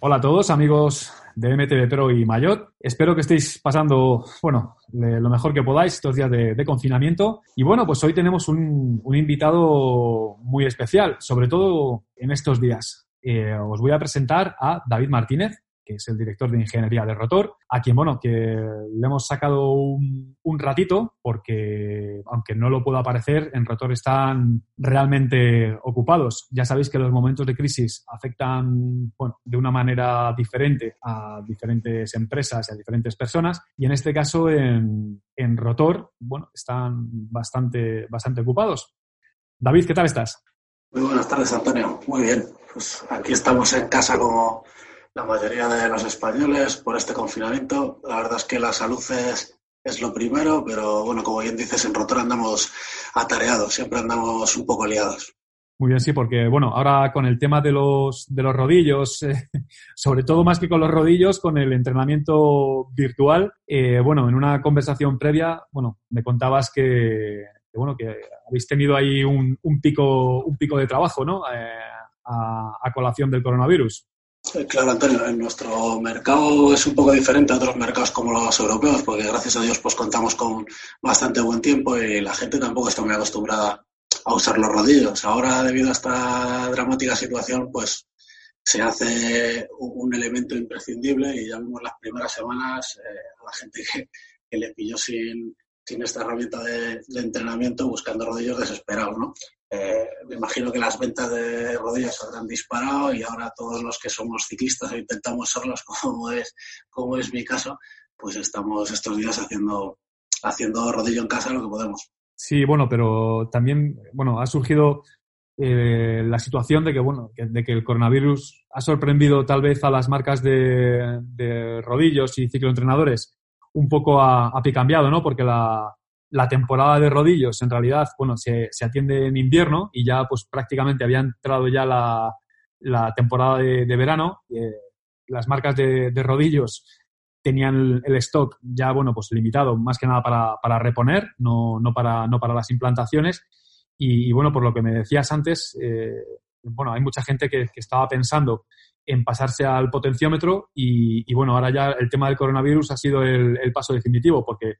Hola a todos, amigos de MTV Pro y Mayot. Espero que estéis pasando, bueno, lo mejor que podáis estos días de, confinamiento. Y bueno, pues hoy tenemos un, invitado muy especial, sobre todo en estos días. Eh, os voy a presentar a David Martínez que es el director de ingeniería de Rotor, a quien, bueno, que le hemos sacado un, ratito porque, aunque no lo pueda parecer, en Rotor están realmente ocupados. Ya sabéis que los momentos de crisis afectan, bueno, de una manera diferente a diferentes empresas y a diferentes personas y en este caso en, en Rotor, bueno, están bastante, bastante ocupados. David, ¿qué tal estás? Muy buenas tardes, Antonio. Muy bien. Pues aquí estamos en casa como la mayoría de los españoles por este confinamiento. La verdad es que la salud es, lo primero, pero bueno, como bien dices, en Rotor andamos atareados, siempre andamos un poco liados. Muy bien, sí, porque bueno, ahora con el tema de los, de los rodillos, eh, sobre todo más que con los rodillos, con el entrenamiento virtual, eh, bueno, en una conversación previa, bueno, me contabas que, bueno, que habéis tenido ahí un, un, pico, un pico de trabajo, ¿no? Eh, a, colación del coronavirus. Claro, Antonio, en nuestro mercado es un poco diferente a otros mercados como los europeos, porque gracias a Dios pues contamos con bastante buen tiempo y la gente tampoco está muy acostumbrada a usar los rodillos. Ahora, debido a esta dramática situación, pues se hace un elemento imprescindible y ya vimos las primeras semanas eh, a la gente que, le pilló sin, esta herramienta de, de, entrenamiento buscando rodillos desesperados, ¿no? Eh, me imagino que las ventas de rodillas habrán disparado y ahora todos los que somos ciclistas o intentamos serlos, como es, como es mi caso, pues estamos estos días haciendo, haciendo rodillo en casa lo que podemos. Sí, bueno, pero también, bueno, ha surgido eh, la situación de que, bueno, de que el coronavirus ha sorprendido tal vez a las marcas de, de rodillos y cicloentrenadores un poco a, a pie cambiado, ¿no? Porque la, la temporada de rodillos en realidad, bueno, se, se, atiende en invierno y ya pues prácticamente había entrado ya la, la temporada de, verano. Eh, las marcas de, rodillos tenían el, stock ya, bueno, pues limitado más que nada para, para reponer, no, no, para, no para las implantaciones. Y, bueno, por lo que me decías antes, eh, bueno, hay mucha gente que, estaba pensando en pasarse al potenciómetro y, y, bueno, ahora ya el tema del coronavirus ha sido el, el paso definitivo porque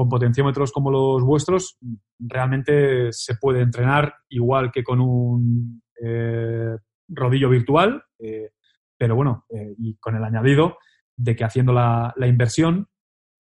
con potenciómetros como los vuestros, realmente se puede entrenar igual que con un eh, rodillo virtual, eh, pero bueno, eh, y con el añadido de que haciendo la, la inversión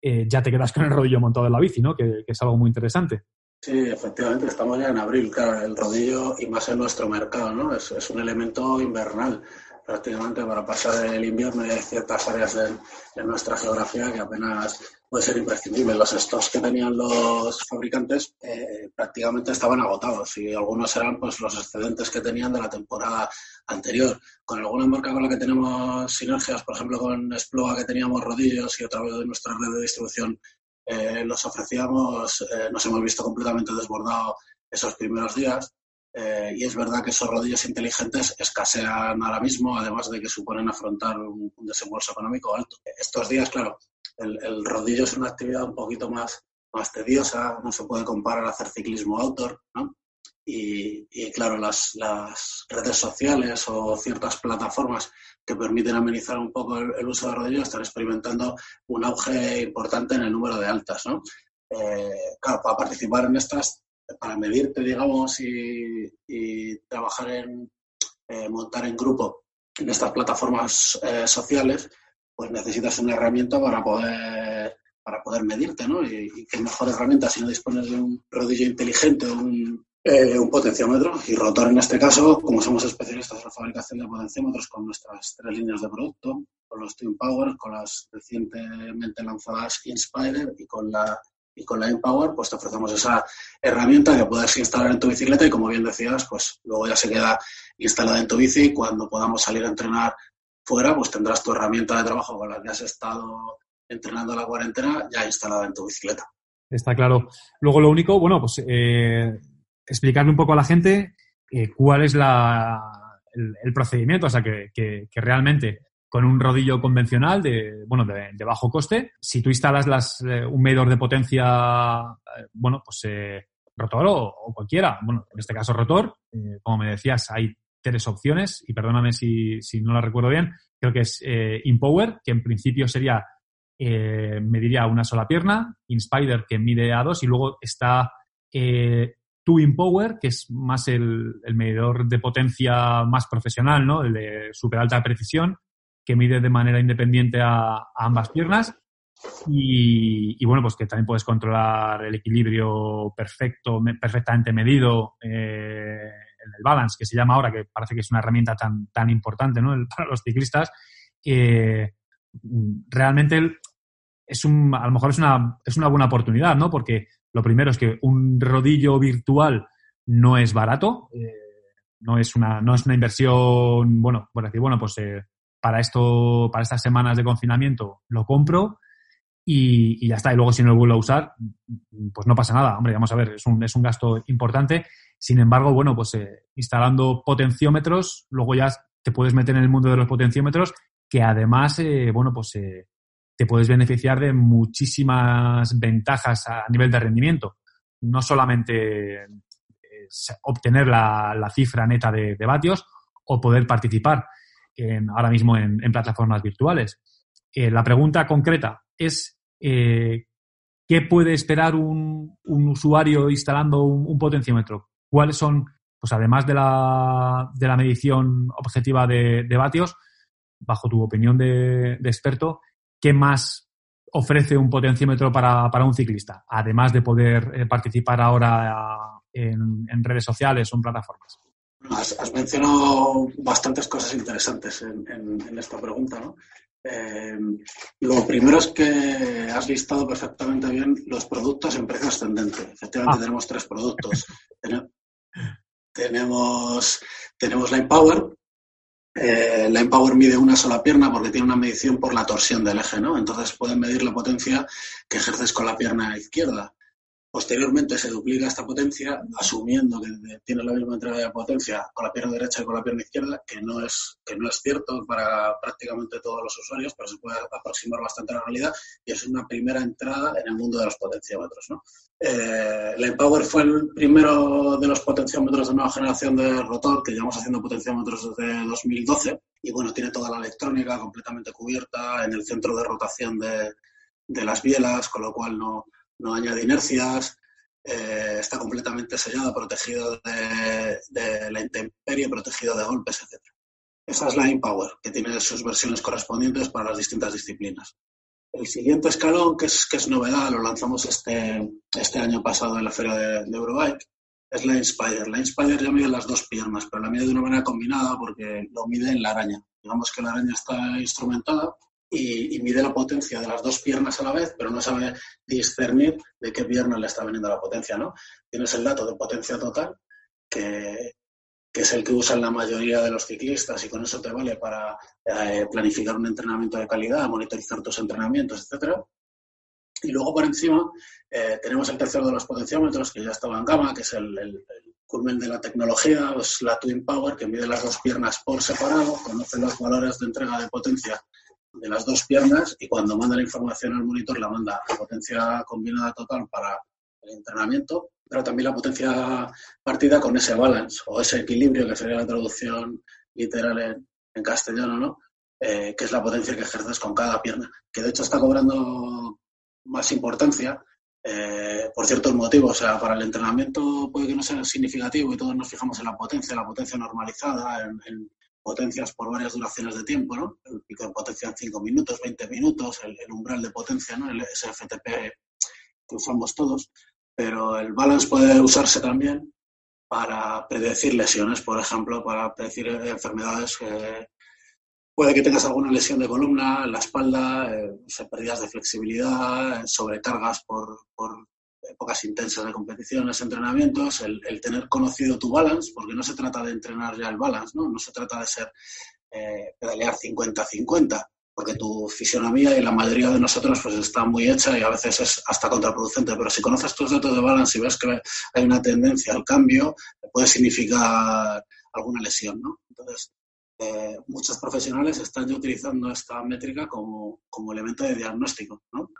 ya te quedas con el rodillo montado en la bici, ¿no? Que, es algo muy interesante. Sí, efectivamente, estamos ya en abril, claro, el rodillo y más en nuestro mercado, ¿no? Es un elemento invernal prácticamente para pasar el invierno y hay ciertas áreas de, de nuestra geografía que apenas puede ser imprescindible. Los stocks que tenían los fabricantes eh, prácticamente estaban agotados y algunos eran pues los excedentes que tenían de la temporada anterior. Con alguna marca con la que tenemos sinergias, por ejemplo con Exploa que teníamos rodillos y otra vez de nuestra red de distribución eh, los ofrecíamos, eh, nos hemos visto completamente desbordados esos primeros días. Eh, y es verdad que esos rodillos inteligentes escasean ahora mismo, además de que suponen afrontar un, un desembolso económico alto. Estos días, claro, el, el, rodillo es una actividad un poquito más, más tediosa, no se puede comparar a hacer ciclismo outdoor, ¿no? Y, y claro, las, las, redes sociales o ciertas plataformas que permiten amenizar un poco el, el, uso de rodillos están experimentando un auge importante en el número de altas, ¿no? Eh, claro, para participar en estas, para medirte, digamos, y, trabajar en, eh, montar en grupo en estas plataformas eh, sociales, pues necesitas una herramienta para poder, para poder medirte, ¿no? Y, y qué mejor herramienta si no dispones de un rodillo inteligente, un, Eh, un potenciómetro y rotor en este caso, como somos especialistas en la fabricación de potenciómetros con nuestras tres líneas de producto, con los Twin Power, con las recientemente lanzadas Inspire y con la y con la Empower pues te ofrecemos esa herramienta que puedes instalar en tu bicicleta y como bien decías, pues luego ya se queda instalada en tu bici y cuando podamos salir a entrenar fuera, pues tendrás tu herramienta de trabajo con la que has estado entrenando la cuarentena ya instalada en tu bicicleta. Está claro. Luego lo único, bueno, pues eh, explicarle un poco a la gente eh, cuál es la, el, procedimiento, o sea, que, que, realmente con un rodillo convencional de, bueno, de, bajo coste, si tú instalas las, eh, un medidor de potencia, bueno, pues rotor o, cualquiera, bueno, en este caso rotor, como me decías, hay tres opciones y perdóname si, si no la recuerdo bien, creo que es Impower, que en principio sería eh, mediría una sola pierna, Inspider que mide a dos y luego está eh, Twin Power, que es más el, medidor de potencia más profesional, ¿no? El de super alta precisión, que mide de manera independiente a, ambas piernas. Y, bueno, pues que también puedes controlar el equilibrio perfecto, perfectamente medido, eh, el balance, que se llama ahora, que parece que es una herramienta tan, tan importante ¿no? para los ciclistas. Eh, realmente es un, a lo mejor es una, es una buena oportunidad, ¿no? Porque lo primero es que un rodillo virtual no es barato, eh, no, es una, no es una inversión, bueno, por decir, bueno, pues eh, para esto, para estas semanas de confinamiento lo compro y, ya está. Y luego si no lo vuelvo a usar, pues no pasa nada. Hombre, vamos a ver, es un, es un gasto importante. Sin embargo, bueno, pues eh, instalando potenciómetros, luego ya te puedes meter en el mundo de los potenciómetros que además, bueno, pues te puedes beneficiar de muchísimas ventajas a nivel de rendimiento. No solamente obtener la, cifra neta de, vatios o poder participar ahora mismo en, plataformas virtuales. Eh, la pregunta concreta es eh, ¿qué puede esperar un, usuario instalando un, potenciómetro? ¿Cuáles son, pues además de la, de la medición objetiva de, vatios, bajo tu opinión de experto, ¿qué más ofrece un potenciómetro para, un ciclista? Además de poder eh, participar ahora en, redes sociales o en plataformas. Has, mencionado bastantes cosas interesantes en, esta pregunta, ¿no? Eh, lo primero es que has listado perfectamente bien los productos en precio ascendente. Efectivamente, ah. tenemos tres productos. tenemos, tenemos la Empower, eh, la Empower mide una sola pierna porque tiene una medición por la torsión del eje, ¿no? Entonces pueden medir la potencia que ejerces con la pierna izquierda. Posteriormente se duplica esta potencia asumiendo que tiene la misma entrega de potencia con la pierna derecha y con la pierna izquierda, que no es, que no es cierto para prácticamente todos los usuarios, pero se puede aproximar bastante a la realidad y es una primera entrada en el mundo de los potenciómetros. ¿no? Eh, la Empower fue el primero de los potenciómetros de nueva generación de rotor, que llevamos haciendo potenciómetros desde 2012, y bueno, tiene toda la electrónica completamente cubierta en el centro de rotación de, de las bielas, con lo cual no, no añade inercias, eh, está completamente sellado, protegido de, la intemperie, protegido de golpes, etc. Esa es la Empower, que tiene sus versiones correspondientes para las distintas disciplinas. El siguiente escalón, que es, que es novedad, lo lanzamos este, este año pasado en la feria de, Eurobike, es la Inspire. La Inspire ya mide las dos piernas, pero la mide de una manera combinada porque lo mide en la araña. Digamos que la araña está instrumentada y, mide la potencia de las dos piernas a la vez, pero no sabe discernir de qué pierna le está viniendo la potencia, ¿no? Tienes el dato de potencia total, que, es el que usan la mayoría de los ciclistas y con eso te vale para eh, planificar un entrenamiento de calidad, monitorizar tus entrenamientos, etcétera. Y luego por encima eh, tenemos el tercero de los potenciómetros, que ya estaba en gama, que es el, culmen de la tecnología, la Twin Power, que mide las dos piernas por separado, conoce los valores de entrega de potencia de las dos piernas y cuando manda la información al monitor la manda a potencia combinada total para el entrenamiento, pero también la potencia partida con ese balance o ese equilibrio que sería la traducción literal en, castellano, ¿no? Eh, que es la potencia que ejerces con cada pierna, que de hecho está cobrando más importancia eh, por ciertos motivos. O sea, para el entrenamiento puede que no sea significativo y todos nos fijamos en la potencia, la potencia normalizada, en, potencias por varias duraciones de tiempo, ¿no? El pico de potencia en 5 minutos, 20 minutos, el, umbral de potencia, ¿no? El SFTP que usamos todos. Pero el balance puede usarse también para predecir lesiones, por ejemplo, para predecir enfermedades. puede que tengas alguna lesión de columna, la espalda, eh, pérdidas de flexibilidad, sobrecargas por, por, épocas intensas de competiciones, entrenamientos, el, tener conocido tu balance, porque no se trata de entrenar ya el balance, no, no se trata de ser eh, pedalear 50-50, porque tu fisionomía y la mayoría de nosotros pues está muy hecha y a veces es hasta contraproducente, pero si conoces tus datos de balance y ves que hay una tendencia al cambio, puede significar alguna lesión, ¿no? Entonces, eh, muchos profesionales están ya utilizando esta métrica como, como elemento de diagnóstico, ¿no?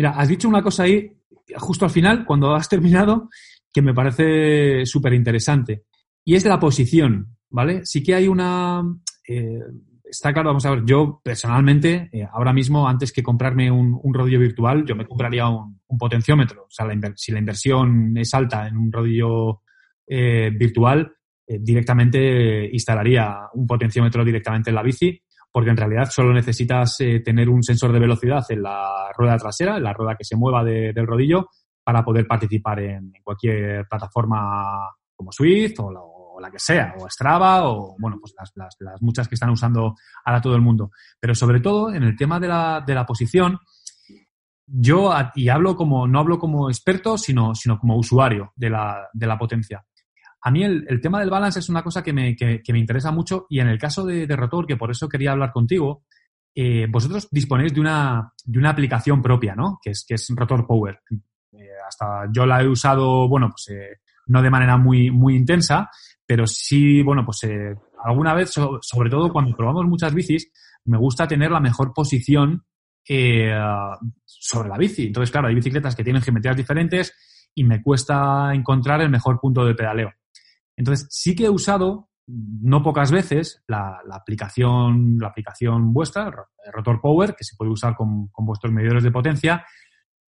Mira, has dicho una cosa ahí, justo al final, cuando has terminado, que me parece súper interesante. Y es la posición, ¿vale? Sí que hay una... Eh, está claro, vamos a ver, yo personalmente, eh, ahora mismo, antes que comprarme un, rodillo virtual, yo me compraría un, potenciómetro. O sea, si la inversión es alta en un rodillo eh, virtual, directamente instalaría un potenciómetro directamente en la bici porque en realidad solo necesitas eh, tener un sensor de velocidad en la rueda trasera, en la rueda que se mueva del rodillo, para poder participar en, cualquier plataforma como Swift o la, que sea, o Strava, o bueno, pues las, muchas que están usando ahora todo el mundo. Pero sobre todo en el tema de la, de la posición, yo, y hablo como, no hablo como experto, sino, sino como usuario de la, de la potencia. A mí el, tema del balance es una cosa que me, interesa mucho y en el caso de, Rotor, que por eso quería hablar contigo, eh, vosotros disponéis de una, de una aplicación propia, ¿no? Que es, que es Rotor Power. Eh, hasta yo la he usado, bueno, pues eh, no de manera muy, muy intensa, pero sí, bueno, pues alguna vez, sobre todo cuando probamos muchas bicis, me gusta tener la mejor posición sobre la bici. Entonces, claro, hay bicicletas que tienen geometrías diferentes y me cuesta encontrar el mejor punto de pedaleo. Entonces, sí que he usado, no pocas veces, la, aplicación, la aplicación vuestra, Rotor Power, que se puede usar con, vuestros medidores de potencia,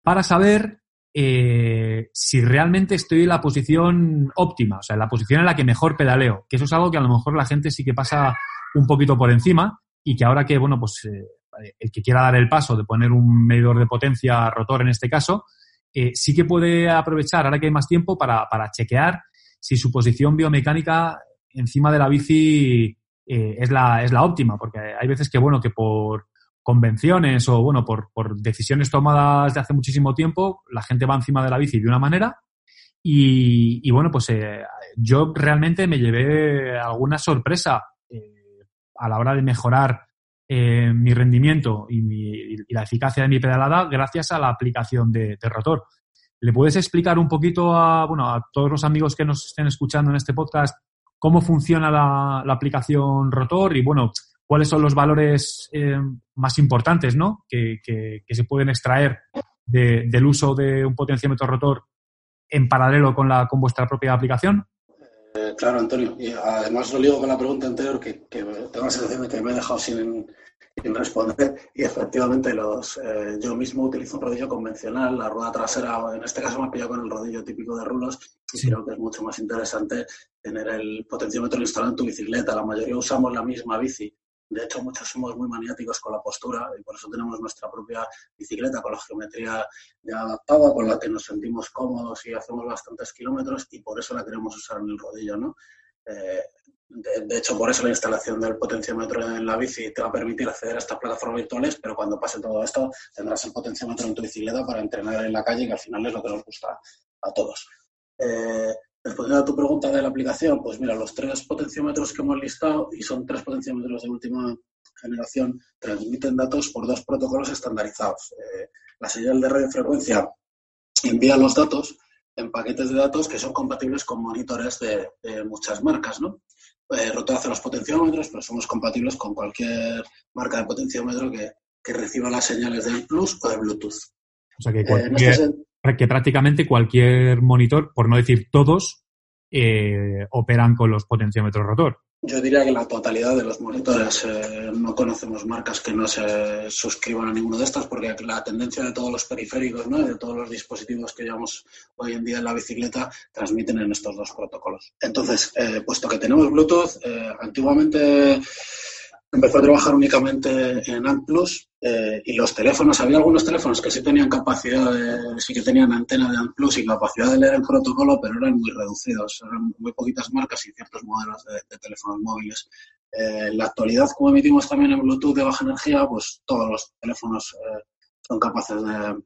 para saber eh, si realmente estoy en la posición óptima, o sea, en la posición en la que mejor pedaleo, que eso es algo que a lo mejor la gente sí que pasa un poquito por encima y que ahora que, bueno, pues eh, el que quiera dar el paso de poner un medidor de potencia rotor en este caso, eh, sí que puede aprovechar, ahora que hay más tiempo, para, para chequear si su posición biomecánica encima de la bici eh, es, la, es la óptima, porque hay veces que, bueno, que por convenciones o, bueno, por, decisiones tomadas de hace muchísimo tiempo, la gente va encima de la bici de una manera y, bueno, pues eh, yo realmente me llevé alguna sorpresa eh, a la hora de mejorar mi rendimiento y, la eficacia de mi pedalada gracias a la aplicación de, de rotor. ¿Le puedes explicar un poquito a, bueno, a todos los amigos que nos estén escuchando en este podcast cómo funciona la, aplicación Rotor y, bueno, cuáles son los valores eh, más importantes ¿no? que, se pueden extraer del uso de un potenciómetro rotor en paralelo con, la, con vuestra propia aplicación? Eh, claro, Antonio. Y además lo ligo con la pregunta anterior, que, que tengo la sensación de que me he dejado sin, sin responder. Y efectivamente, los, eh, yo mismo utilizo un rodillo convencional, la rueda trasera, en este caso me ha pillado con el rodillo típico de rulos, y creo que es mucho más interesante tener el potenciómetro instalado en tu bicicleta. La mayoría usamos la misma bici. De hecho, muchos somos muy maniáticos con la postura y por eso tenemos nuestra propia bicicleta con la geometría ya adaptada, con la que nos sentimos cómodos y hacemos bastantes kilómetros y por eso la queremos usar en el rodillo, ¿no? Eh, de, hecho, por eso la instalación del potenciómetro en la bici te va a permitir acceder a estas plataformas virtuales, pero cuando pase todo esto tendrás el potenciómetro en tu bicicleta para entrenar en la calle, que al final es lo que nos gusta a todos. Eh, respondiendo a tu pregunta de la aplicación, pues mira, los tres potenciómetros que hemos listado, y son tres potenciómetros de última generación, transmiten datos por dos protocolos estandarizados. Eh, la señal de radiofrecuencia envía los datos en paquetes de datos que son compatibles con monitores de, de muchas marcas, ¿no? eh, hacia los potenciómetros, pero somos compatibles con cualquier marca de potenciómetro que, reciba las señales del Plus o de Bluetooth. O sea que, eh, este que prácticamente cualquier monitor, por no decir todos, eh, operan con los potenciómetros rotor. Yo diría que la totalidad de los monitores eh, no conocemos marcas que no se suscriban a ninguno de estos porque la tendencia de todos los periféricos, ¿no? de todos los dispositivos que llevamos hoy en día en la bicicleta, transmiten en estos dos protocolos. Entonces, eh, puesto que tenemos Bluetooth, eh, antiguamente empezó a trabajar únicamente en ANT Plus eh, y los teléfonos, había algunos teléfonos que sí tenían capacidad, de, sí que tenían antena de ANT Plus y capacidad de leer el protocolo, pero eran muy reducidos, eran muy poquitas marcas y ciertos modelos de, teléfonos móviles. Eh, en la actualidad, como emitimos también en Bluetooth de baja energía, pues todos los teléfonos eh, son capaces de,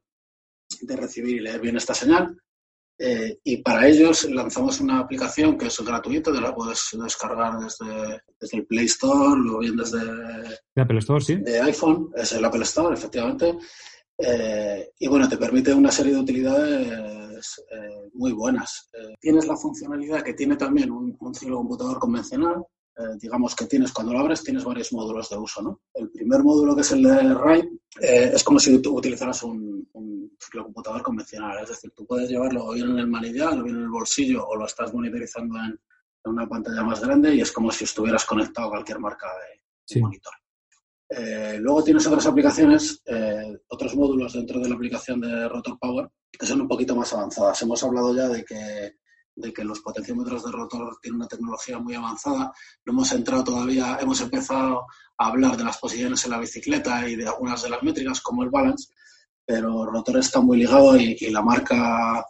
de recibir y leer bien esta señal. Eh, y para ellos lanzamos una aplicación que es gratuita, que la puedes descargar desde, desde el Play Store o bien desde ¿De Apple Store, sí? de iPhone, es el Apple Store, efectivamente. Eh, y bueno, te permite una serie de utilidades eh, muy buenas. tienes la funcionalidad que tiene también un, un ciclo computador convencional, eh, digamos que tienes, cuando lo abres, tienes varios módulos de uso, ¿no? El primer módulo, que es el de RAID, eh, es como si tú utilizaras un, un computador convencional, es decir, tú puedes llevarlo o bien en el manillar, o bien en el bolsillo, o lo estás monitorizando en, una pantalla más grande y es como si estuvieras conectado a cualquier marca de, monitor. Eh, luego tienes otras aplicaciones, otros módulos dentro de la aplicación de Rotor Power que son un poquito más avanzadas. Hemos hablado ya de que de que los potenciómetros de rotor tienen una tecnología muy avanzada. No hemos entrado todavía, hemos empezado a hablar de las posiciones en la bicicleta y de algunas de las métricas como el balance, pero rotor está muy ligado y, la marca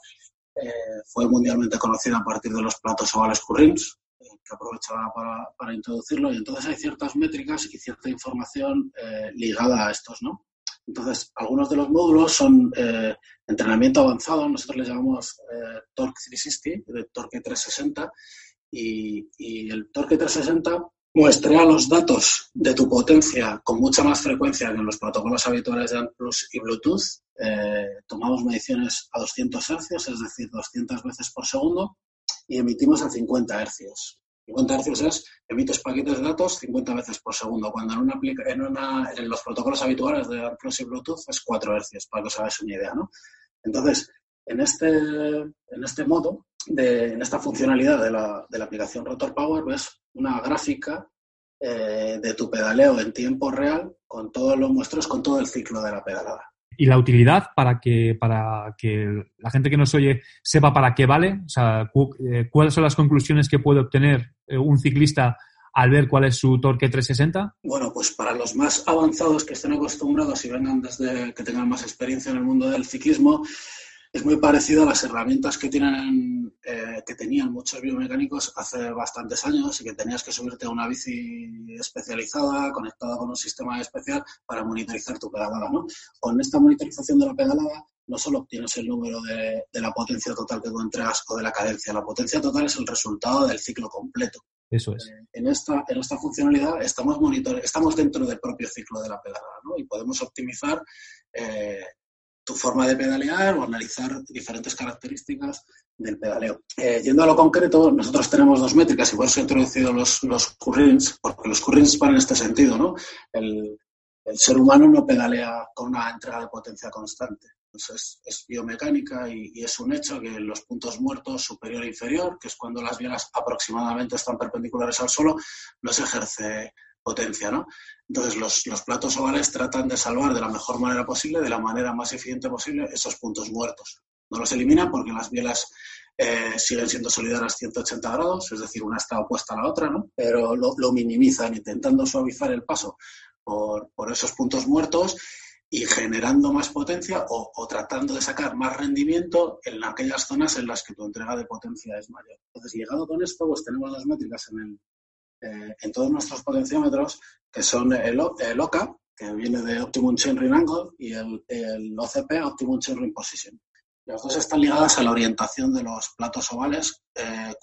eh, fue mundialmente conocida a partir de los platos ovales Currins, eh, que aprovechaba para, para, introducirlo. Y entonces hay ciertas métricas y cierta información eh, ligada a estos, ¿no? Entonces, algunos de los módulos son eh, entrenamiento avanzado, nosotros les llamamos eh, Torque 360, de Torque 360, y, el Torque 360 muestra los datos de tu potencia con mucha más frecuencia que en los protocolos habituales de ANPLUS y Bluetooth. Eh, tomamos mediciones a 200 Hz, es decir, 200 veces por segundo, y emitimos a 50 Hz. 50 Hz es emites paquetes de datos 50 veces por segundo, cuando en, una, en, una, en los protocolos habituales de AirPlus y Bluetooth es 4 Hz, para que os hagáis una idea. ¿no? Entonces, en este, en este modo, de, en esta funcionalidad de la, aplicación Rotor Power, ves una gráfica eh, de tu pedaleo en tiempo real con todos los muestros, con todo el ciclo de la pedalada y la utilidad para que, para que la gente que nos oye sepa para qué vale, o sea, eh, cuáles son las conclusiones que puede obtener un ciclista al ver cuál es su torque 360? Bueno, pues para los más avanzados que estén acostumbrados y vengan desde que tengan más experiencia en el mundo del ciclismo, es muy parecido a las herramientas que tienen eh, que tenían muchos biomecánicos hace bastantes años y que tenías que subirte a una bici especializada conectada con un sistema especial para monitorizar tu pedalada. ¿no? Con esta monitorización de la pedalada no solo obtienes el número de, la potencia total que tú entregas o de la cadencia, la potencia total es el resultado del ciclo completo. Eso es. Eh, en, esta, en esta funcionalidad estamos, monitor estamos dentro del propio ciclo de la pedalada ¿no? y podemos optimizar eh, tu forma de pedalear o analizar diferentes características del pedaleo. Eh, yendo a lo concreto, nosotros tenemos dos métricas y por eso he introducido los, los currents, porque los currents van en este sentido, ¿no? El, ser humano no pedalea con una entrega de potencia constante. Entonces, es biomecánica y, es un hecho que los puntos muertos superior e inferior, que es cuando las bielas aproximadamente están perpendiculares al suelo, no se ejerce potencia, ¿no? Entonces, los, los, platos ovales tratan de salvar de la mejor manera posible, de la manera más eficiente posible, esos puntos muertos. No los eliminan porque las bielas eh, siguen siendo solidarias 180 grados, es decir, una está opuesta a la otra, ¿no? Pero lo, lo minimizan intentando suavizar el paso por, por, esos puntos muertos y generando más potencia o, o, tratando de sacar más rendimiento en aquellas zonas en las que tu entrega de potencia es mayor. Entonces, llegado con esto, pues tenemos las métricas en el, eh, en todos nuestros potenciómetros, que son el, OCA, que viene de Optimum Chain Ring Angle, y el, el OCP, Optimum Chain Ring Position. Las dos están ligadas a la orientación de los platos ovales, eh,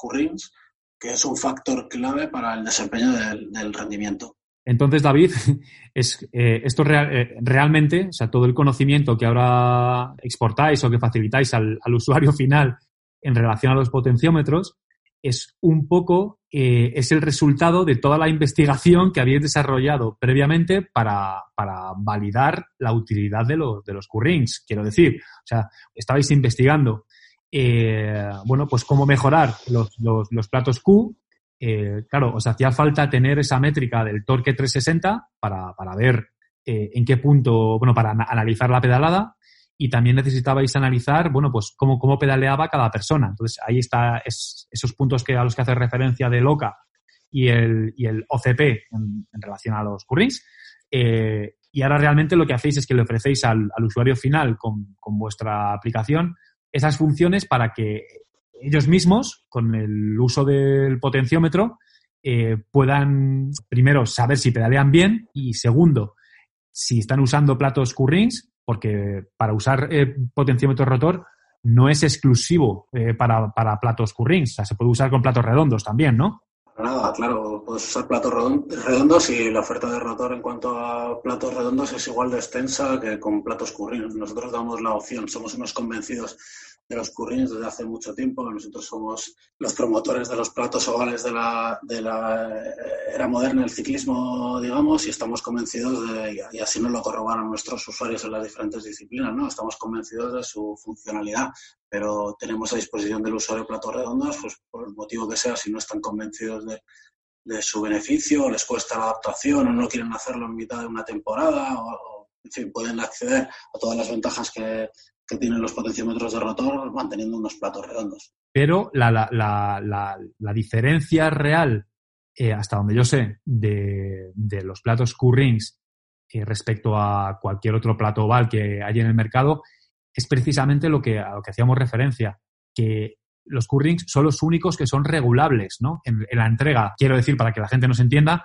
que es un factor clave para el desempeño del, rendimiento. Entonces, David, es, eh, esto realmente, o sea, todo el conocimiento que ahora exportáis o que facilitáis al, al, usuario final en relación a los potenciómetros, es un poco, eh, es el resultado de toda la investigación que habéis desarrollado previamente para, para validar la utilidad de los, de los currings. Quiero decir, o sea, estabais investigando, eh, bueno, pues cómo mejorar los, los, platos Q. Eh, claro, os hacía falta tener esa métrica del torque 360 para, para ver en qué punto, bueno, para analizar la pedalada y también necesitabais analizar, bueno, pues cómo, cómo pedaleaba cada persona. Entonces, ahí está esos puntos que, a los que hace referencia de LOCA y el, y el OCP en, relación a los currings. Eh, y ahora realmente lo que hacéis es que le ofrecéis al, usuario final con, con, vuestra aplicación esas funciones para que ellos mismos, con el uso del potenciómetro, eh, puedan, primero, saber si pedalean bien y, segundo, si están usando platos Q-Rings, porque para usar eh, potenciómetro rotor no es exclusivo eh, para, para, platos Q-Rings, o sea, se puede usar con platos redondos también, ¿no? Nada, claro, puedes usar platos redondos y la oferta de rotor en cuanto a platos redondos es igual de extensa que con platos Q-Rings. Nosotros damos la opción, somos unos convencidos de los currings desde hace mucho tiempo. Nosotros somos los promotores de los platos ovales de la, de la era moderna del ciclismo, digamos, y estamos convencidos de, y así nos lo corroboran nuestros usuarios en las diferentes disciplinas, ¿no? Estamos convencidos de su funcionalidad, pero tenemos a disposición del usuario platos redondos, pues por el motivo que sea, si no están convencidos de, de su beneficio, les cuesta la adaptación o no quieren hacerlo en mitad de una temporada o, en fin, pueden acceder a todas las ventajas que, que tienen los potenciómetros de rotor manteniendo unos platos redondos. Pero la, la, la, la diferencia real, eh, hasta donde yo sé, de, de los platos Q-Rings eh, respecto a cualquier otro plato oval que hay en el mercado es precisamente lo que, a lo que hacíamos referencia, que los Q-Rings son los únicos que son regulables ¿no? en, en la entrega. Quiero decir, para que la gente nos entienda,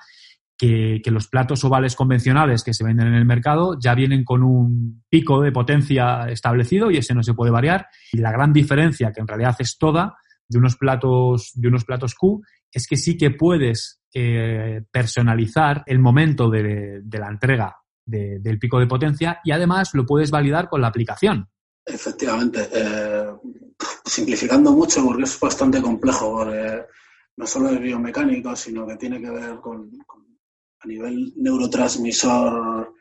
que, los platos ovales convencionales que se venden en el mercado ya vienen con un pico de potencia establecido y ese no se puede variar. Y la gran diferencia, que en realidad es toda, de unos platos, de unos platos Q, es que sí que puedes eh, personalizar el momento de, la entrega del pico de potencia y además lo puedes validar con la aplicación. Efectivamente. Eh, simplificando mucho porque es bastante complejo, no solo es biomecánico, sino que tiene que ver con a nivel neurotransmisor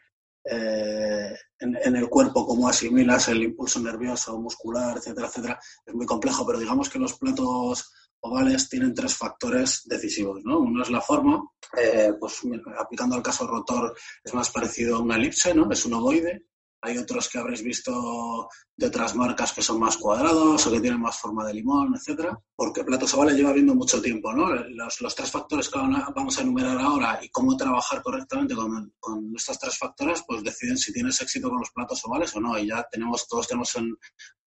eh, en, el cuerpo, cómo asimilas el impulso nervioso, muscular, etcétera, etcétera, es muy complejo, pero digamos que los platos ovales tienen tres factores decisivos, ¿no? Uno es la forma, eh, pues aplicando al caso rotor es más parecido a una elipse, ¿no? Es un ovoide. Hay otros que habréis visto de otras marcas que son más cuadrados o que tienen más forma de limón, etcétera, porque platos ovales lleva viendo mucho tiempo, ¿no? Los, tres factores que vamos a enumerar ahora y cómo trabajar correctamente con, con, estos tres factores, pues deciden si tienes éxito con los platos ovales o no. Y ya tenemos, todos tenemos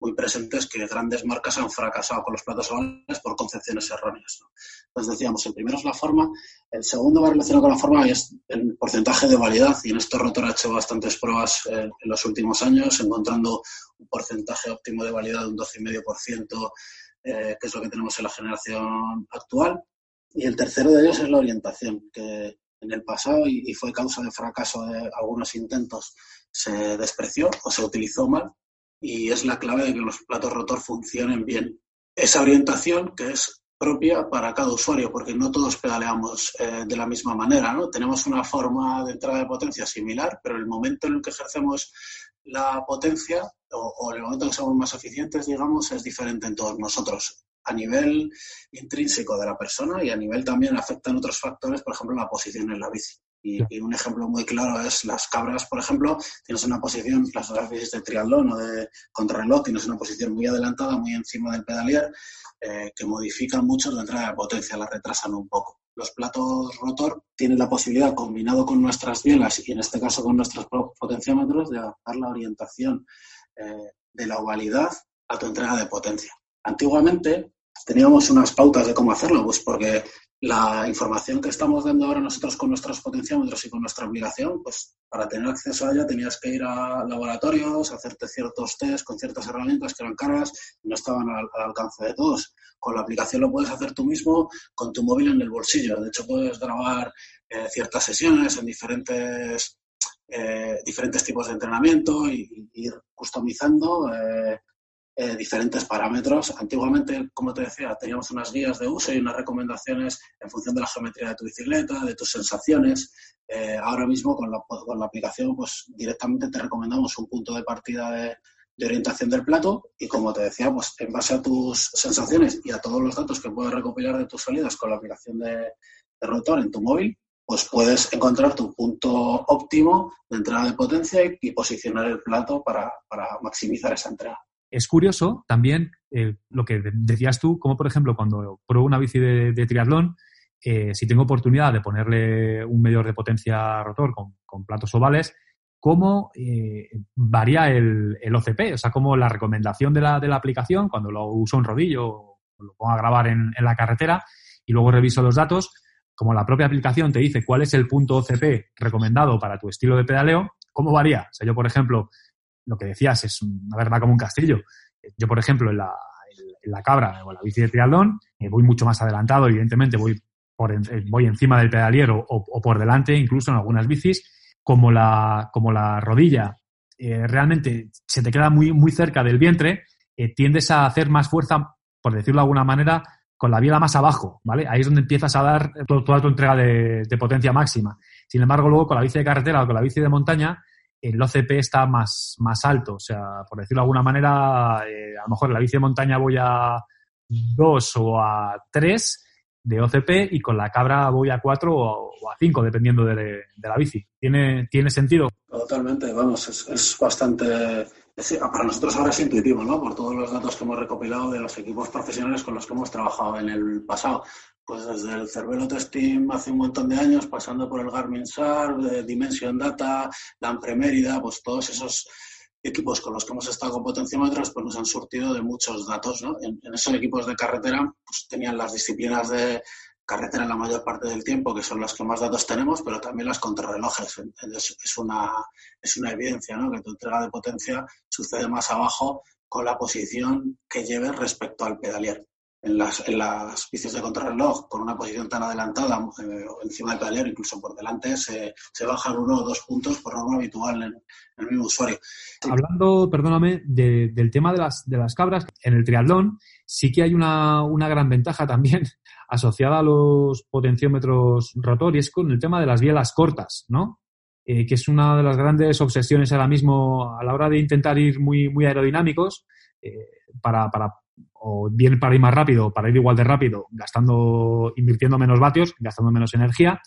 muy presentes que grandes marcas han fracasado con los platos ovales por concepciones erróneas. Entonces decíamos, el primero es la forma, el segundo va relacionado con la forma y es el porcentaje de validad. Y en esto Rotor ha hecho bastantes pruebas eh, en los últimos años, encontrando un porcentaje óptimo de validad de un 12,5%, eh, que es lo que tenemos en la generación actual. Y el tercero de ellos es la orientación, que en el pasado y, fue causa de fracaso de algunos intentos, se despreció o se utilizó mal y es la clave de que los platos rotor funcionen bien. Esa orientación que es propia para cada usuario, porque no todos pedaleamos eh, de la misma manera, ¿no? Tenemos una forma de entrada de potencia similar, pero el momento en el que ejercemos la potencia o, el momento que somos más eficientes, digamos, es diferente en todos nosotros a nivel intrínseco de la persona y a nivel también afectan otros factores, por ejemplo, la posición en la bici. Y, un ejemplo muy claro es las cabras, por ejemplo, tienes una posición, las bicis de triatlón o de contrarreloj, tienes una posición muy adelantada, muy encima del pedalier, eh, que modifican mucho la entrada de potencia, la retrasan un poco los platos rotor tienen la posibilidad, combinado con nuestras bielas y en este caso con nuestros potenciómetros, de adaptar la orientación eh, de la ovalidad a tu entrega de potencia. Antiguamente teníamos unas pautas de cómo hacerlo, pues porque la información que estamos dando ahora nosotros con nuestros potenciómetros y con nuestra aplicación, pues para tener acceso a ella tenías que ir a laboratorios, hacerte ciertos test con ciertas herramientas que eran caras y no estaban al, alcance de todos. Con la aplicación lo puedes hacer tú mismo con tu móvil en el bolsillo. De hecho, puedes grabar eh, ciertas sesiones en diferentes, eh, diferentes tipos de entrenamiento y, ir customizando. Eh, eh, diferentes parámetros. Antiguamente, como te decía, teníamos unas guías de uso y unas recomendaciones en función de la geometría de tu bicicleta, de tus sensaciones. Eh, ahora mismo con la, con la, aplicación, pues directamente te recomendamos un punto de partida de, orientación del plato y como te decía, pues en base a tus sensaciones y a todos los datos que puedes recopilar de tus salidas con la aplicación de, rotor en tu móvil, pues puedes encontrar tu punto óptimo de entrada de potencia y, posicionar el plato para, para maximizar esa entrega es curioso también eh, lo que decías tú, como por ejemplo cuando pruebo una bici de, triatlón, eh, si tengo oportunidad de ponerle un medidor de potencia rotor con, platos ovales, cómo eh, varía el, OCP, o sea, cómo la recomendación de la, aplicación, cuando lo uso en rodillo o lo pongo a grabar en, en, la carretera y luego reviso los datos, como la propia aplicación te dice cuál es el punto OCP recomendado para tu estilo de pedaleo, ¿cómo varía? O sea, yo, por ejemplo, lo que decías es una verdad como un castillo. Yo, por ejemplo, en la, en la cabra o en la bici de triatlón, eh, voy mucho más adelantado, evidentemente voy por eh, voy encima del pedaliero o, por delante, incluso en algunas bicis, como la, como la rodilla eh, realmente se te queda muy, muy cerca del vientre, tiendes a hacer más fuerza, por decirlo de alguna manera, con la biela más abajo, ¿vale? Ahí es donde empiezas a dar toda tu entrega de, potencia máxima. Sin embargo, luego con la bici de carretera o con la bici de montaña, el OCP está más, más alto. O sea, por decirlo de alguna manera, eh, a lo mejor en la bici de montaña voy a 2 o a 3 de OCP y con la cabra voy a 4 o, a 5, dependiendo de, la bici. ¿Tiene, ¿Tiene sentido? Totalmente, vamos, es, es bastante... para nosotros ahora es intuitivo, ¿no? Por todos los datos que hemos recopilado de los equipos profesionales con los que hemos trabajado en el pasado pues desde el Cervelo Testing hace un montón de años, pasando por el Garmin SAR, Dimension Data, Lampre pues todos esos equipos con los que hemos estado con potenciómetros, pues nos han surtido de muchos datos, ¿no? En, esos equipos de carretera, pues tenían las disciplinas de carretera la mayor parte del tiempo, que son las que más datos tenemos, pero también las contrarrelojes. Entonces, es una, es una evidencia, ¿no? Que tu entrega de potencia sucede más abajo con la posición que lleves respecto al pedalier en las, en las bicis de contrarreloj con una posición tan adelantada eh, encima del pedalero, incluso por delante, se, se bajan uno o dos puntos por norma habitual en, el mismo usuario. Hablando, perdóname, del tema de las, de las cabras, en el triatlón sí que hay una, una gran ventaja también asociada a los potenciómetros rotor y es con el tema de las bielas cortas, ¿no? Eh, que es una de las grandes obsesiones ahora mismo a la hora de intentar ir muy, muy aerodinámicos eh, para, para o bien para ir más rápido, para ir igual de rápido, gastando, invirtiendo menos vatios, gastando menos energía,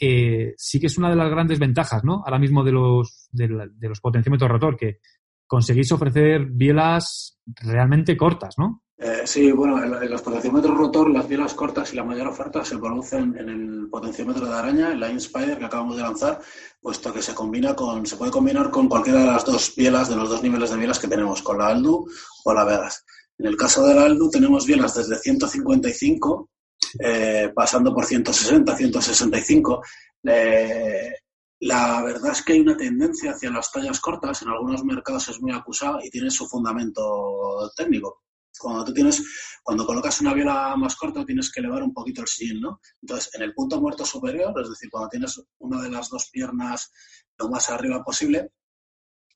eh, sí que es una de las grandes ventajas, ¿no? Ahora mismo de los, de, los potenciómetros rotor, que conseguís ofrecer bielas realmente cortas, ¿no? Eh, sí, bueno, en, los potenciómetros rotor, las bielas cortas y la mayor oferta se producen en el potenciómetro de araña, en la que acabamos de lanzar, puesto que se combina con, se puede combinar con cualquiera de las dos bielas, de los dos niveles de bielas que tenemos, con la Aldu o la Vegas. En el caso del Aldu tenemos bielas desde 155, eh, pasando por 160, 165. Eh, la verdad es que hay una tendencia hacia las tallas cortas, en algunos mercados es muy acusada y tiene su fundamento técnico. Cuando tú tienes, cuando colocas una biela más corta tienes que elevar un poquito el sillín, ¿no? Entonces, en el punto muerto superior, es decir, cuando tienes una de las dos piernas lo más arriba posible,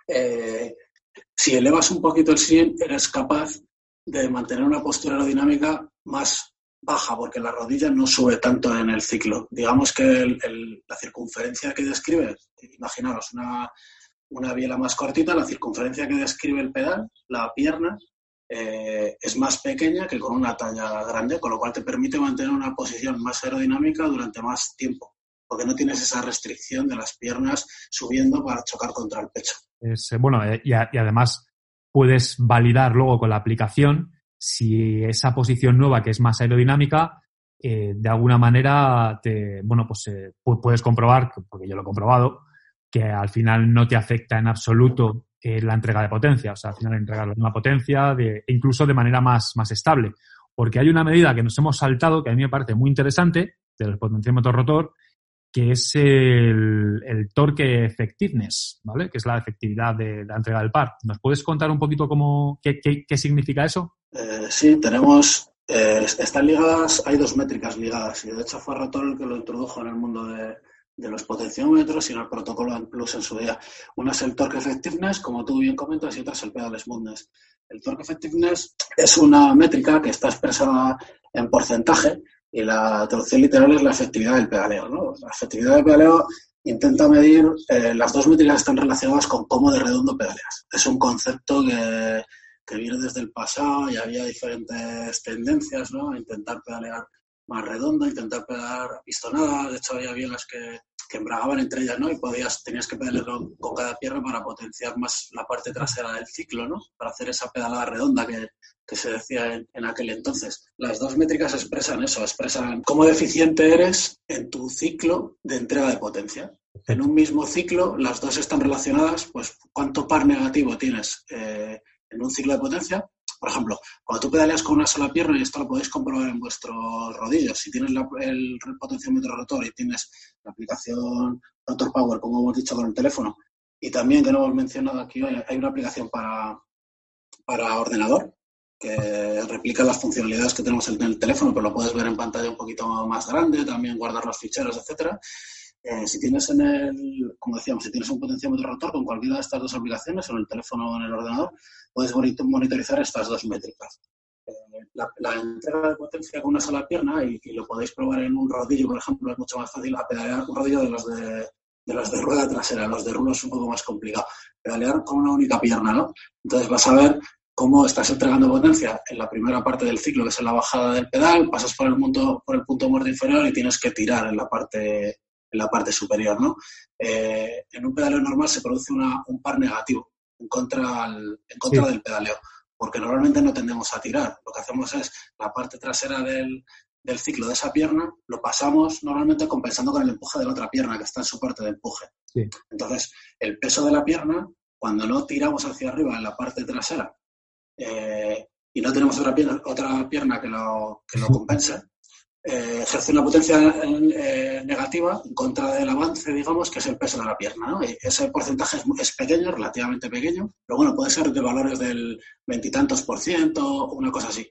eh, si elevas un poquito el sillín, eres capaz de mantener una postura aerodinámica más baja, porque la rodilla no sube tanto en el ciclo. Digamos que la circunferencia que describe, imaginaros una, una biela más cortita, la circunferencia que describe el pedal, la pierna, eh, es más pequeña que con una talla grande, con lo cual te permite mantener una posición más aerodinámica durante más tiempo, porque no tienes esa restricción de las piernas subiendo para chocar contra el pecho. Eh, bueno, eh, y, y además puedes validar luego con la aplicación si esa posición nueva que es más aerodinámica eh, de alguna manera te, bueno, pues eh, puedes comprobar, porque yo lo he comprobado, que al final no te afecta en absoluto eh, la entrega de potencia. O sea, al final entregar la misma potencia, de, incluso de manera más, más estable. Porque hay una medida que nos hemos saltado, que a mí me parece muy interesante, del potenciómetro rotor, que es el, torque effectiveness, ¿vale? Que es la efectividad de, la entrega del par. ¿Nos puedes contar un poquito cómo, qué, qué, significa eso? Eh, sí, tenemos, eh, están ligadas, hay dos métricas ligadas y de hecho fue Rotor el que lo introdujo en el mundo de, de los potenciómetros y en el protocolo Plus en su día. Una es el torque effectiveness, como tú bien comentas, y otra es el pedal smoothness. El torque effectiveness es una métrica que está expresada en porcentaje y la traducción literal es la efectividad del pedaleo. ¿no? La efectividad del pedaleo intenta medir, eh, las dos métricas están relacionadas con cómo de redondo pedaleas. Es un concepto que, que viene desde el pasado y había diferentes tendencias, ¿no? Intentar pedalear más redondo, intentar pedalear pistonada. De hecho, había bielas que, que embragaban entre ellas, ¿no? Y podías, tenías que pedalear con, cada pierna para potenciar más la parte trasera del ciclo, ¿no? Para hacer esa pedalada redonda que, se decía en, aquel entonces. Las dos métricas expresan eso, expresan cómo deficiente eres en tu ciclo de entrega de potencia. En un mismo ciclo, las dos están relacionadas, pues cuánto par negativo tienes eh, en un ciclo de potencia por ejemplo, cuando tú pedaleas con una sola pierna, y esto lo podéis comprobar en vuestros rodillos, si tienes el potenciómetro rotor y tienes la aplicación Rotor Power, como hemos dicho con el teléfono, y también, que no hemos mencionado aquí hoy, hay una aplicación para, para ordenador que replica las funcionalidades que tenemos en el teléfono, pero lo puedes ver en pantalla un poquito más grande, también guardar los ficheros, etcétera. Eh, si tienes en el, como decíamos, si tienes un potenciómetro rotor con cualquiera de estas dos aplicaciones, en el teléfono o en el ordenador, puedes monitorizar estas dos métricas. Eh, la, entrega de potencia con una sola pierna, y, lo podéis probar en un rodillo, por ejemplo, es mucho más fácil a pedalear un rodillo de los de, de los de rueda trasera, los de rulo es un poco más complicado. Pedalear con una única pierna, ¿no? Entonces vas a ver cómo estás entregando potencia en la primera parte del ciclo, que es la bajada del pedal, pasas por el punto, por el punto muerto inferior y tienes que tirar en la parte en la parte superior. ¿no? Eh, en un pedaleo normal se produce un par negativo en contra, en contra del pedaleo, porque normalmente no tendemos a tirar. Lo que hacemos es la parte trasera del, ciclo de esa pierna, lo pasamos normalmente compensando con el empuje de la otra pierna que está en su parte de empuje. Entonces, el peso de la pierna, cuando no tiramos hacia arriba en la parte trasera eh, y no tenemos otra pierna, otra pierna que lo, que lo compense, eh, ejerce una potencia eh, negativa en contra del avance, digamos, que es el peso de la pierna. ese porcentaje es, pequeño, relativamente pequeño, pero bueno, puede ser de valores del veintitantos por ciento, una cosa así.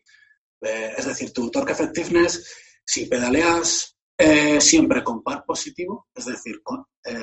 Eh, es decir, tu torque effectiveness, si pedaleas siempre con par positivo, es decir,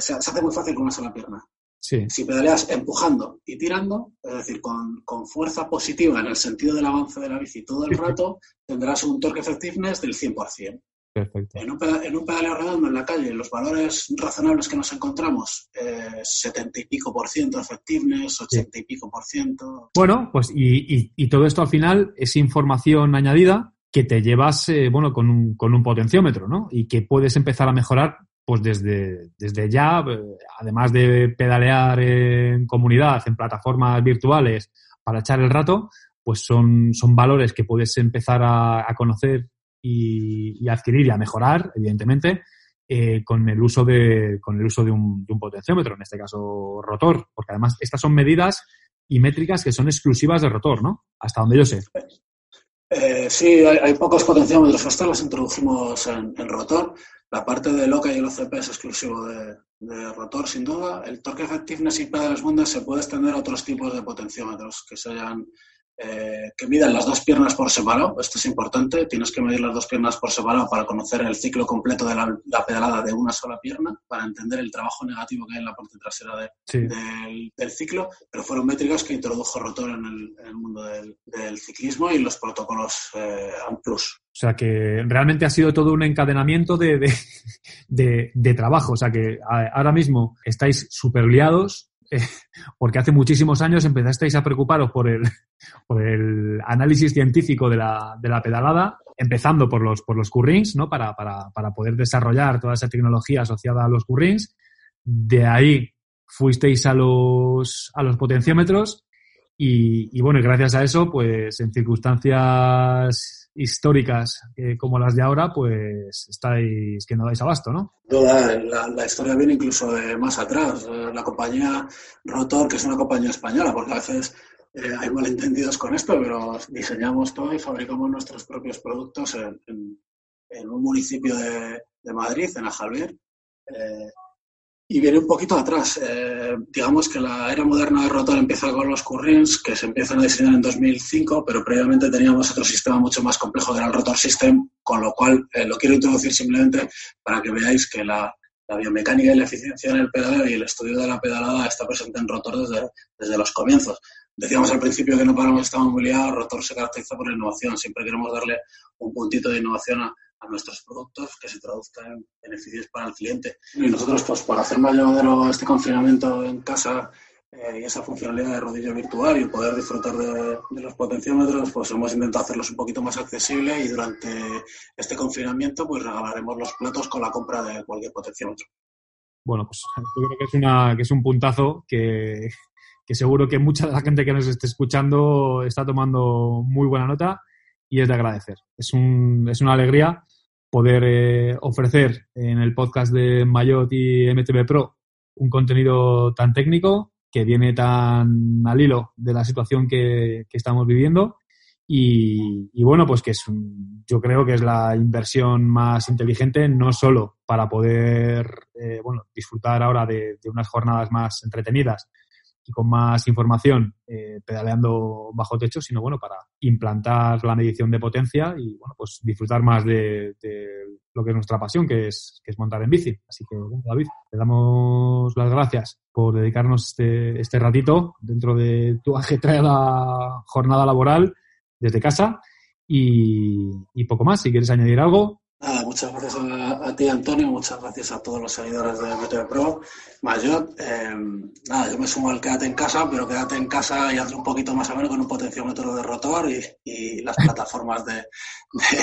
se, hace muy fácil con una sola pierna. Si pedaleas empujando y tirando, es decir, con, fuerza positiva en el sentido del avance de la bici todo el rato, tendrás un torque effectiveness del 100%. Perfecto. En un, pedaleo redondo en la calle, los valores razonables que nos encontramos, eh, 70 y pico por ciento effectiveness, 80 y pico por ciento. Bueno, pues y, todo esto al final es información añadida que te llevas, eh, bueno, con un, con un potenciómetro, ¿no? Y que puedes empezar a mejorar pues desde, desde ya, eh, además de pedalear en comunidad, en plataformas virtuales para echar el rato, pues son, son valores que puedes empezar a, conocer y, adquirir y a mejorar, evidentemente, eh, con el uso de, con el uso de un, potenciómetro, en este caso rotor, porque además estas son medidas y métricas que son exclusivas de rotor, ¿no? Hasta donde yo sé. Eh, sí, hay, pocos potenciómetros, hasta los introdujimos en, en rotor. La parte de loca y el OCP es exclusivo de, rotor, sin duda. El torque effectiveness y pedales bundes se puede extender a otros tipos de potenciómetros que sean eh, que midan las dos piernas por separado. Esto es importante. Tienes que medir las dos piernas por separado para conocer el ciclo completo de la, pedalada de una sola pierna, para entender el trabajo negativo que hay en la parte trasera del, ciclo. Pero fueron métricas que introdujo Rotor en el, mundo del, ciclismo y los protocolos eh, AMPLUS. O sea que realmente ha sido todo un encadenamiento de, de trabajo. O sea que ahora mismo estáis súper liados, porque hace muchísimos años empezasteis a preocuparos por el, por el análisis científico de la, de la pedalada, empezando por los, por los currings, ¿no? Para, para, para poder desarrollar toda esa tecnología asociada a los currings. De ahí fuisteis a los, a los potenciómetros y, y bueno, gracias a eso, pues en circunstancias históricas eh, como las de ahora, pues estáis que no dais abasto, ¿no? la, historia viene incluso de más atrás. Eh, la compañía Rotor, que es una compañía española, porque a veces eh, hay malentendidos con esto, pero diseñamos todo y fabricamos nuestros propios productos en, un municipio de, Madrid, en Ajalver. Y viene un poquito atrás. Eh, digamos que la era moderna de rotor empieza con los currents, que se empiezan a diseñar en 2005, pero previamente teníamos otro sistema mucho más complejo que era el rotor system, con lo cual eh, lo quiero introducir simplemente para que veáis que la, biomecánica y la eficiencia en el pedaleo y el estudio de la pedalada está presente en rotor desde, desde los comienzos. Decíamos al principio que no paramos, estamos muy liados, rotor se caracteriza por la innovación, siempre queremos darle un puntito de innovación a, a nuestros productos que se traduzcan en beneficios para el cliente. Y nosotros, pues, para hacer más llevadero este confinamiento en casa eh, y esa funcionalidad de rodillo virtual y poder disfrutar de, de, los potenciómetros, pues hemos intentado hacerlos un poquito más accesibles y durante este confinamiento, pues regalaremos los platos con la compra de cualquier potenciómetro. bueno, pues yo creo que es, una, que es un puntazo que, que seguro que mucha de la gente que nos esté escuchando está tomando muy buena nota y es de agradecer. Es, un, es una alegría poder eh, ofrecer en el podcast de Mayot y MTV Pro un contenido tan técnico que viene tan al hilo de la situación que, que estamos viviendo y, y, bueno, pues que es un, yo creo que es la inversión más inteligente, no solo para poder eh, bueno, disfrutar ahora de, de, unas jornadas más entretenidas y con más información eh, pedaleando bajo techo, sino bueno, para implantar la medición de potencia y bueno, pues disfrutar más de, lo que es nuestra pasión, que es, que es montar en bici. Así que, bueno, David, te damos las gracias por dedicarnos este, este ratito dentro de tu ajetreada jornada laboral desde casa y, poco más. Si quieres añadir algo. Nada, muchas gracias ti, Antonio, muchas gracias a todos los seguidores de MTV Pro. Mayot, eh, nada, yo me sumo al quédate en casa, pero quédate en casa y hazlo un poquito más o menos con un potenciómetro de rotor y, y las plataformas de, de,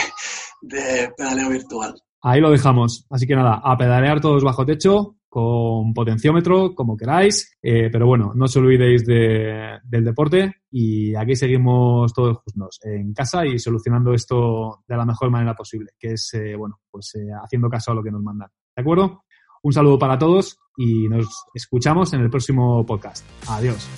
de pedaleo virtual. Ahí lo dejamos. Así que nada, a pedalear todos bajo techo, con potenciómetro, como queráis. Eh, pero bueno, no os olvidéis de, del deporte y aquí seguimos todos juntos en casa y solucionando esto de la mejor manera posible, que es, eh, bueno, pues eh, haciendo caso a lo que nos mandan. ¿De acuerdo? Un saludo para todos y nos escuchamos en el próximo podcast. Adiós.